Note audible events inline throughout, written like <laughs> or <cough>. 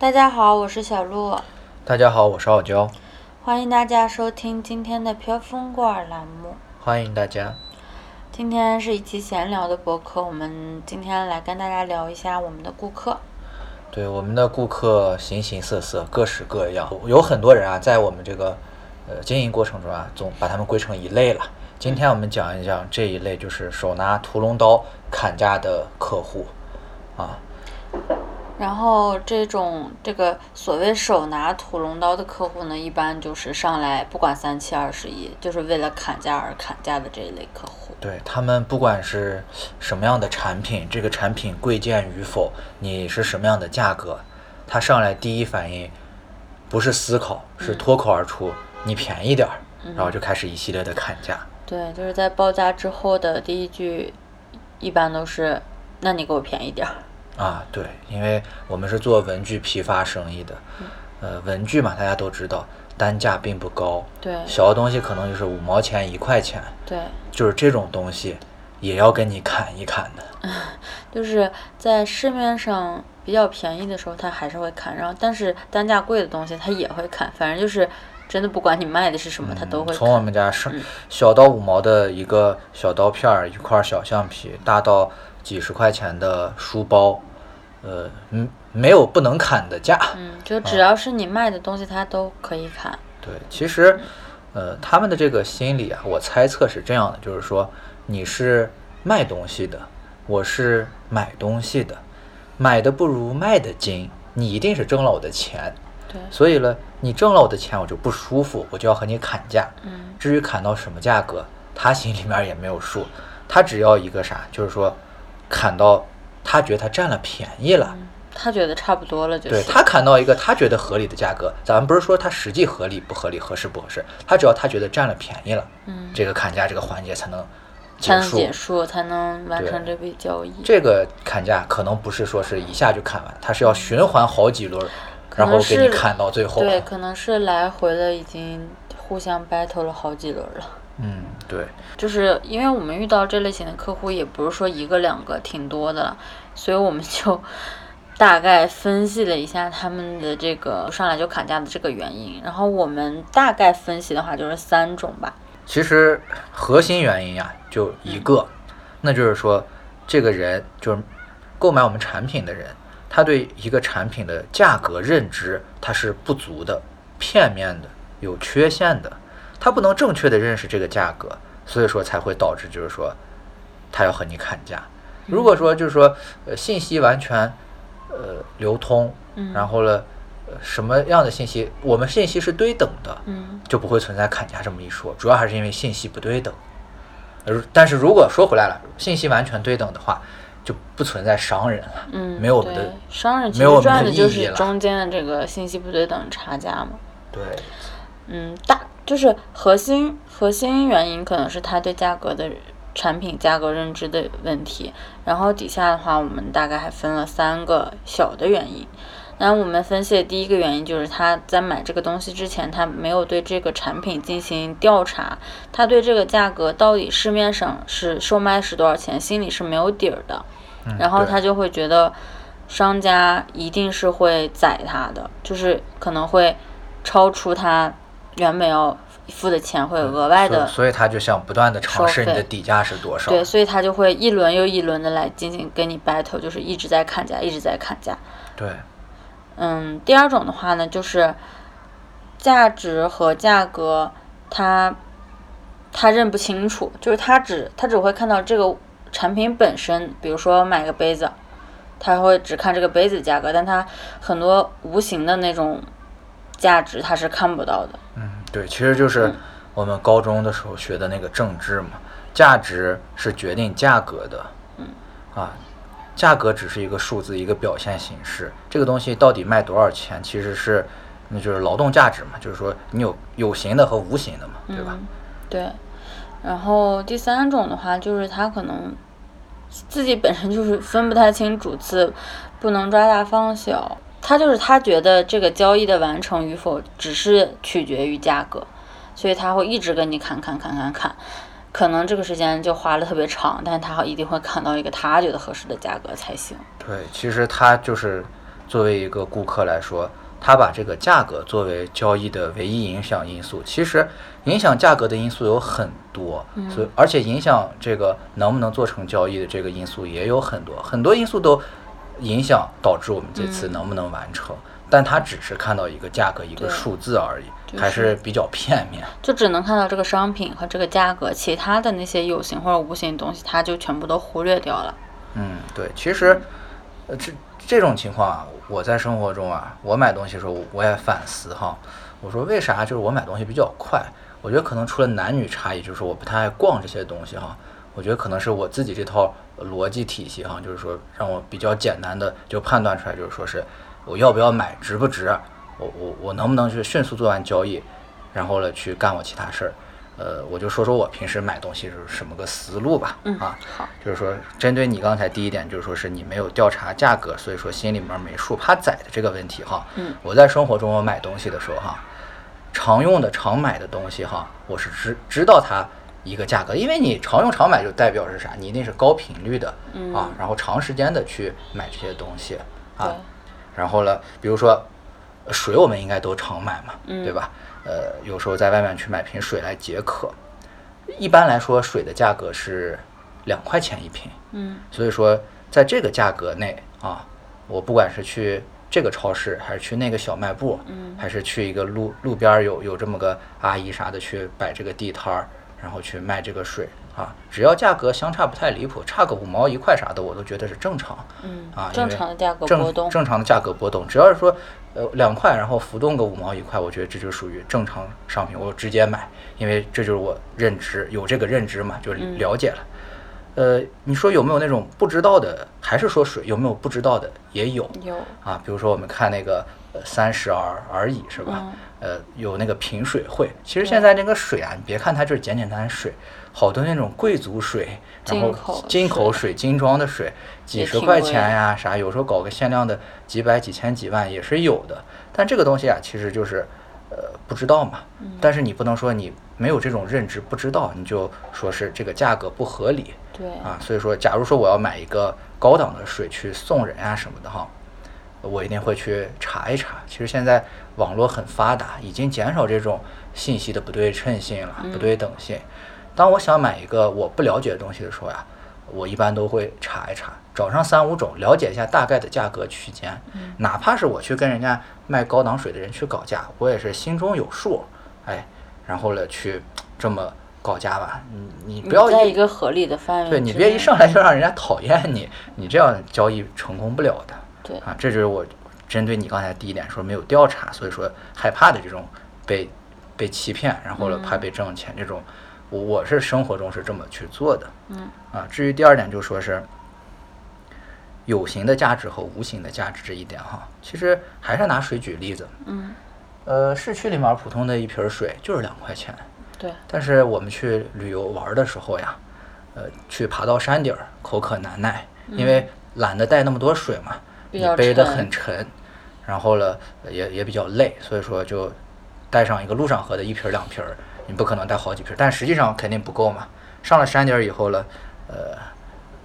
大家好，我是小鹿，大家好，我是傲娇，欢迎大家收听今天的飘风过儿栏目。欢迎大家。今天是一期闲聊的博客，我们今天来跟大家聊一下我们的顾客。对我们的顾客形形色色，各式各样，有很多人啊，在我们这个呃经营过程中啊，总把他们归成一类了。今天我们讲一讲这一类，就是手拿屠龙刀砍价的客户啊。然后这种这个所谓手拿屠龙刀的客户呢，一般就是上来不管三七二十一，就是为了砍价而砍价的这一类客户。对他们不管是什么样的产品，这个产品贵贱与否，你是什么样的价格，他上来第一反应不是思考，是脱口而出，你便宜点儿，然后就开始一系列的砍价。对，就是在报价之后的第一句，一般都是，那你给我便宜点儿。啊，对，因为我们是做文具批发生意的，呃，文具嘛，大家都知道，单价并不高，对，小的东西可能就是五毛钱、一块钱，对，就是这种东西也要跟你砍一砍的。<laughs> 就是在市面上比较便宜的时候，他还是会砍，然后但是单价贵的东西他也会砍，反正就是真的不管你卖的是什么，他都会。从我们家是小到五毛的一个小刀片儿，一块小橡皮，大到几十块钱的书包。呃，嗯，没有不能砍的价。嗯，就只要是你卖的东西，它都可以砍。对，其实，呃，他们的这个心理啊，我猜测是这样的，就是说，你是卖东西的，我是买东西的，买的不如卖的精，你一定是挣了我的钱。对。所以呢，你挣了我的钱，我就不舒服，我就要和你砍价。嗯。至于砍到什么价格，他心里面也没有数，他只要一个啥，就是说，砍到。他觉得他占了便宜了，他觉得差不多了，就对他砍到一个他觉得合理的价格。咱们不是说他实际合理不合理、合适不合适，他只要他觉得占了便宜了，嗯，这个砍价这个环节才能才能结束，才能完成这笔交易。这个砍价可能不是说是一下就砍完，他是要循环好几轮，然后给你砍到最后。对，可能是来回的，已经互相 battle 了好几轮了。嗯，对，就是因为我们遇到这类型的客户，也不是说一个两个，挺多的了，所以我们就大概分析了一下他们的这个上来就砍价的这个原因。然后我们大概分析的话，就是三种吧。其实核心原因呀，就一个，那就是说，这个人就是购买我们产品的人，他对一个产品的价格认知他是不足的、片面的、有缺陷的。他不能正确的认识这个价格，所以说才会导致就是说，他要和你砍价。如果说就是说，呃，信息完全，呃，流通，然后呢，什么样的信息，我们信息是对等的，就不会存在砍价这么一说。主要还是因为信息不对等。而但是如果说回来了，信息完全对等的话，就不存在商人了，没有我们的商人没有我们的就是中间的这个信息不对等差价嘛。对，嗯，大。就是核心核心原因可能是他对价格的产品价格认知的问题，然后底下的话我们大概还分了三个小的原因。那我们分析的第一个原因就是他在买这个东西之前，他没有对这个产品进行调查，他对这个价格到底市面上是售卖是多少钱，心里是没有底儿的，然后他就会觉得商家一定是会宰他的，就是可能会超出他。原本要付的钱会额外的，所以他就想不断的尝试你的底价是多少。对，所以他就会一轮又一轮的来进行跟你 battle，就是一直在砍价，一直在砍价。对。嗯，第二种的话呢，就是价值和价格，他他认不清楚，就是他只他只会看到这个产品本身，比如说买个杯子，他会只看这个杯子价格，但他很多无形的那种。价值他是看不到的。嗯，对，其实就是我们高中的时候学的那个政治嘛，价值是决定价格的。嗯，啊，价格只是一个数字，一个表现形式。这个东西到底卖多少钱，其实是那就是劳动价值嘛，就是说你有有形的和无形的嘛，对吧？对。然后第三种的话，就是他可能自己本身就是分不太清主次，不能抓大放小。他就是他觉得这个交易的完成与否只是取决于价格，所以他会一直跟你砍砍砍砍砍，可能这个时间就花了特别长，但是他一定会砍到一个他觉得合适的价格才行。对，其实他就是作为一个顾客来说，他把这个价格作为交易的唯一影响因素。其实影响价格的因素有很多，所以而且影响这个能不能做成交易的这个因素也有很多，很多因素都影响导致我们这次能不能完成。但他只是看到一个价格一个数字而已，就是还是比较片面。就只能看到这个商品和这个价格，其他的那些有形或者无形的东西，他就全部都忽略掉了。嗯，对，其实，呃，这这种情况啊，我在生活中啊，我买东西的时候，我也反思哈，我说为啥就是我买东西比较快？我觉得可能除了男女差异，就是我不太爱逛这些东西哈。我觉得可能是我自己这套逻辑体系哈，就是说让我比较简单的就判断出来，就是说是我要不要买，值不值，我我我能不能去迅速做完交易，然后呢去干我其他事儿。呃，我就说说我平时买东西是什么个思路吧。嗯啊，好，就是说，针对你刚才第一点，就是说是你没有调查价格，所以说心里面没数，怕宰的这个问题哈。嗯，我在生活中我买东西的时候哈，常用的、常买的东西哈，我是知知道它一个价格，因为你常用常买就代表是啥？你一定是高频率的、嗯。啊，然后长时间的去买这些东西啊。然后呢，比如说呃水，我们应该都常买嘛，嗯。对吧？呃，有时候在外面去买瓶水来解渴，一般来说水的价格是两块钱一瓶，嗯。所以说在这个价格内啊，我不管是去这个超市，还是去那个小卖部，嗯。还是去一个路路边儿有有这么个阿姨啥的去摆这个地摊儿，然后去卖这个水啊，只要价格相差不太离谱，差个五毛一块啥的，我都觉得是正常。嗯啊，因正为常的价格正波动。正常的价格波动，只要是说呃两块，然后浮动个五毛一块，我觉得这就属于正常商品，我直接买，因为这就是我认知有这个认知嘛，就嗯了解了。呃，你说有没有那种不知道的？还是说水有没有不知道的？也有有，啊，比如说我们看那个呃三十而而已是吧？嗯呃，有那个品水会，其实现在那个水啊，你别看它就是简简单单水，好多那种贵族水，然后进口水水、精装的水，几十块钱呀啥，有时候搞个限量的几百、几千、几万也是有的。但这个东西啊，其实就是呃不知道嘛。嗯但是你不能说你没有这种认知不知道，你就说是这个价格不合理对，啊。所以说，假如说我要买一个高档的水去送人啊什么的哈，我一定会去查一查。其实现在网络很发达，已经减少这种信息的不对称性了、不对等性。当我想买一个我不了解的东西的时候呀，我一般都会查一查，找上三五种，了解一下大概的价格区间。哪怕是我去跟人家卖高档水的人去搞价，我也是心中有数，哎，然后呢去这么搞价吧。你你不要在一个合理的范围。对你别一上来就让人家讨厌你，你这样交易成功不了的。对啊，这就是我针对你刚才第一点说没有调查，所以说害怕的这种被被欺骗，然后呢怕被挣钱这种，我我是生活中是这么去做的。嗯啊，至于第二点就说是有形的价值和无形的价值这一点哈，其实还是拿水举例子。嗯，呃，市区里面普通的一瓶水就是两块钱，对，但是我们去旅游玩的时候呀，呃，去爬到山顶儿，口渴难耐，因为懒得带那么多水嘛，嗯你背得很沉，然后呢也也比较累，所以说就带上一个路上喝的一瓶儿两瓶儿，你不可能带好几瓶儿，但实际上肯定不够嘛。上了山顶儿以后呢，呃，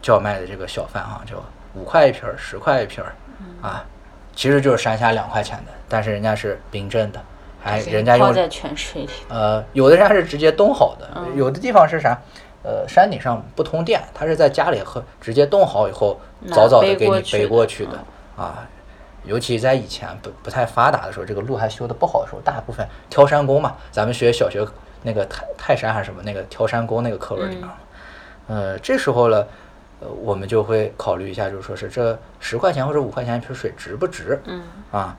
叫卖的这个小贩哈，就五块一瓶儿，十块一瓶儿，嗯。啊，其实就是山下两块钱的，但是人家是冰镇的，还就是人家用泡在泉水里。呃，有的人家是直接冻好的，嗯有的地方是啥？呃，山顶上不通电，他是在家里喝，直接冻好以后，早早的给你背过去的啊。尤其在以前不不太发达的时候，这个路还修的不好的时候，大部分挑山工嘛，咱们学小学那个泰泰山还是什么那个挑山工那个课文里面，呃，这时候呢，呃，我们就会考虑一下，就是说是这十块钱或者五块钱一瓶水值不值？嗯啊，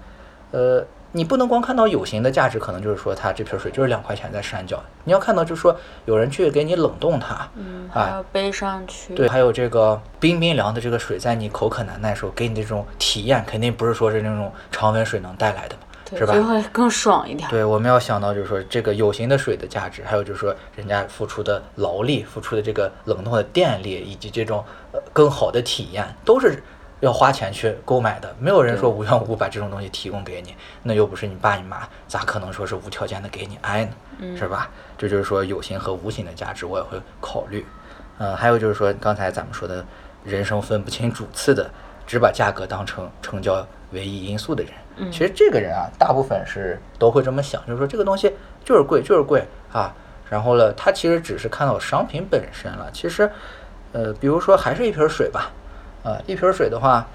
呃，你不能光看到有形的价值，可能就是说它这瓶水就是两块钱在山脚，你要看到就是说有人去给你冷冻它，嗯，啊还要背上去。对，还有这个冰冰凉的这个水，在你口渴难耐的时候给你这种体验，肯定不是说是那种常温水能带来的嘛，对，是吧？就会更爽一点。对，我们要想到就是说这个有形的水的价值，还有就是说人家付出的劳力、付出的这个冷冻的电力，以及这种呃更好的体验，都是要花钱去购买的。没有人说无缘无故把这种东西提供给你，那又不是你爸你妈，咋可能说是无条件的给你爱呢？是吧？这就是说有形和无形的价值，我也会考虑。呃，还有就是说刚才咱们说的人生分不清主次的只把价格当成成交唯一因素的人。嗯其实这个人啊，大部分是都会这么想，就是说这个东西就是贵，就是贵啊。然后呢，他其实只是看到商品本身了。其实，呃，比如说还是一瓶水吧，啊，一瓶水的话，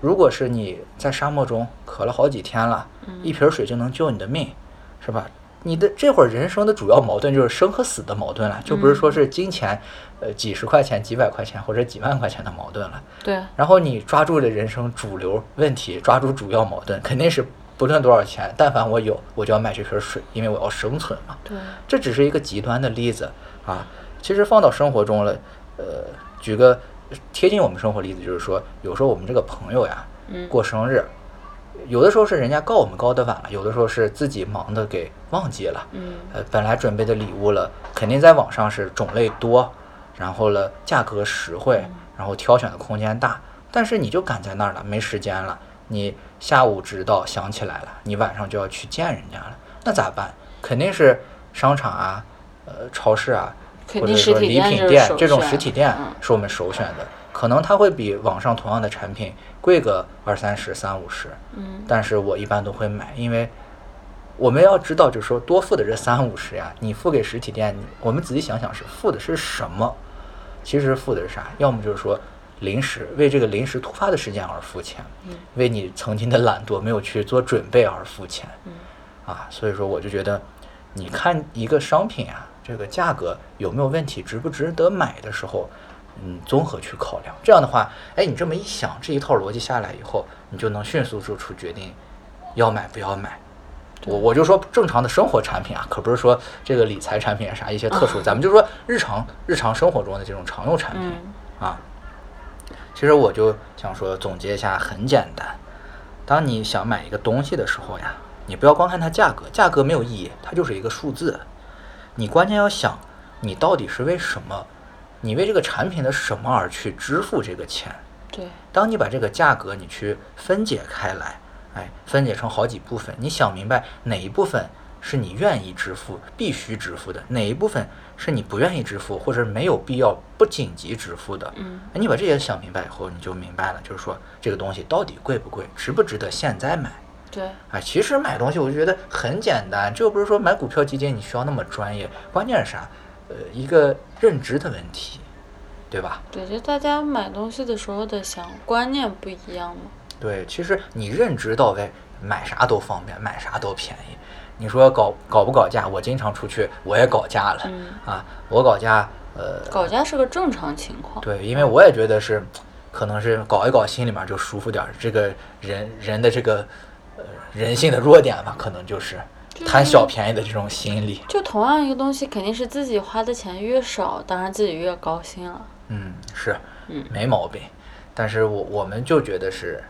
如果是你在沙漠中渴了好几天了，一瓶水就能救你的命，是吧？你的这会儿人生的主要矛盾就是生和死的矛盾了，就不是说是金钱，呃，几十块钱、几百块钱或者几万块钱的矛盾了。对，然后你抓住了人生主流问题，抓住主要矛盾，肯定是不论多少钱，但凡我有，我就要买这瓶水，因为我要生存嘛。对，这只是一个极端的例子啊，其实放到生活中了，呃，举个贴近我们生活例子，就是说，有时候我们这个朋友呀，嗯过生日，有的时候是人家告我们告的晚了，有的时候是自己忙的给忘记了，嗯呃，本来准备的礼物了，肯定在网上是种类多，然后了价格实惠，然后挑选的空间大，但是你就赶在那儿了，没时间了，你下午知道想起来了，你晚上就要去见人家了，那咋办？肯定是商场啊，呃，超市啊，或者说礼品店这种实体店嗯是我们首选的，可能它会比网上同样的产品贵个二三十、三五十，嗯但是我一般都会买，因为我们要知道，就是说多付的这三五十呀，你付给实体店，我们仔细想想是付的是什么？其实付的是啥？要么就是说临时为这个临时突发的事件而付钱，嗯为你曾经的懒惰没有去做准备而付钱，嗯啊，所以说我就觉得，你看一个商品啊，这个价格有没有问题，值不值得买的时候，嗯，综合去考量。这样的话，哎，你这么一想，这一套逻辑下来以后，你就能迅速做出决定，要买不要买。我我就说正常的生活产品啊，可不是说这个理财产品啊啥一些特殊，咱们 <laughs> 就说日常日常生活中的这种常用产品、嗯啊。其实我就想说总结一下，很简单。当你想买一个东西的时候呀，你不要光看它价格，价格没有意义，它就是一个数字。你关键要想，你到底是为什么，你为这个产品的什么而去支付这个钱。对，当你把这个价格你去分解开来，哎，分解成好几部分，你想明白哪一部分是你愿意支付、必须支付的，哪一部分是你不愿意支付或者没有必要、不紧急支付的。嗯哎，你把这些想明白以后，你就明白了，就是说这个东西到底贵不贵，值不值得现在买。对，哎，其实买东西我就觉得很简单，这又不是说买股票基金你需要那么专业，关键是啥？呃，一个认知的问题，对吧？对，就大家买东西的时候的想观念不一样嘛。对，其实你认知到位，买啥都方便，买啥都便宜。你说搞搞不搞价？我经常出去，我也搞价了、嗯啊，我搞价，呃，搞价是个正常情况。对，因为我也觉得是，可能是搞一搞，心里面就舒服点儿。这个人人的这个呃人性的弱点吧，可能就是贪小便宜的这种心理。就同样一个东西，肯定是自己花的钱越少，当然自己越高兴了。嗯，是，嗯没毛病。但是我我们就觉得是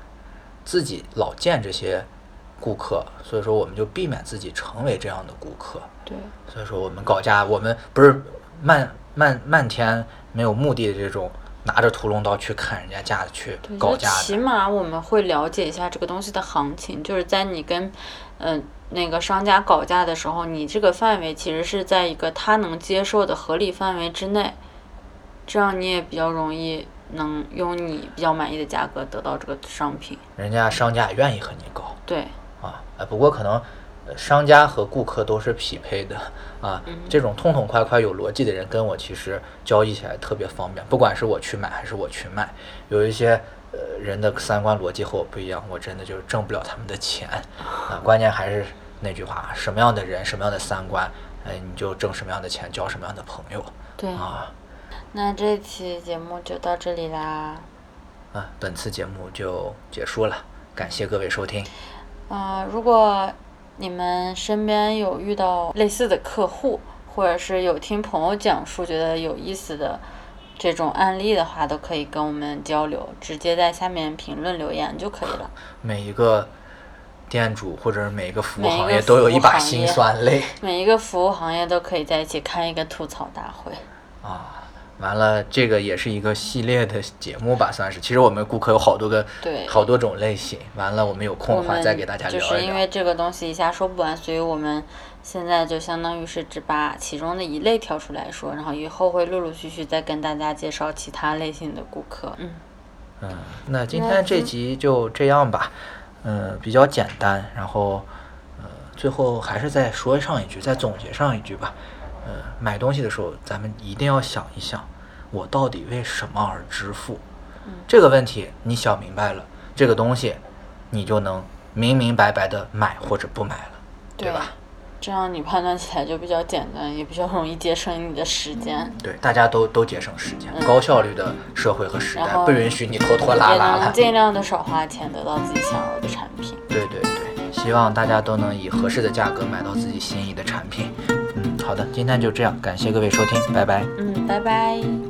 自己老见这些顾客，所以说我们就避免自己成为这样的顾客。对，所以说我们搞价，我们不是漫漫漫天没有目的的这种拿着屠龙刀去砍人家价去搞价的。起码我们会了解一下这个东西的行情，就是在你跟嗯、那个商家搞价的时候，你这个范围其实是在一个他能接受的合理范围之内，这样你也比较容易能用你比较满意的价格得到这个商品。人家商家也愿意和你搞对，啊，哎，不过可能呃商家和顾客都是匹配的啊，这种痛痛快快有逻辑的人跟我其实交易起来特别方便，不管是我去买还是我去卖，有一些。呃，人的三观逻辑和我不一样，我真的就是挣不了他们的钱啊。<laughs> 关键还是那句话，什么样的人，什么样的三观，哎，你就挣什么样的钱，交什么样的朋友对，啊。那这期节目就到这里啦。啊，本次节目就结束了，感谢各位收听。啊、如果你们身边有遇到类似的客户，或者是有听朋友讲述觉得有意思的这种案例的话，都可以跟我们交流，直接在下面评论留言就可以了。每一个店主或者是每一个服务行业都有一把辛酸泪每一个服务行业都可以在一起开一个吐槽大会。啊。完了，这个也是一个系列的节目吧，算是。其实我们顾客有好多个，对好多种类型。完了，我们有空的话再给大家聊就是因。为这个东西一下说不完，所以我们现在就相当于是只把其中的一类挑出来说，然后以后会陆陆续续再跟大家介绍其他类型的顾客。嗯，嗯，那今天这集就这样吧，嗯，比较简单，然后，呃，最后还是再说上一句，再总结上一句吧，呃，买东西的时候，咱们一定要想一想，我到底为什么而支付？这个问题你想明白了，这个东西，你就能明明白白的买或者不买了，对吧？这样你判断起来就比较简单，也比较容易节省你的时间。对，大家都都节省时间，嗯高效率的社会和时代不允许你拖拖拉拉了。尽量的少花钱，得到自己想要的产品。对对对，希望大家都能以合适的价格买到自己心仪的产品。嗯，好的，今天就这样，感谢各位收听，拜拜。嗯，拜拜。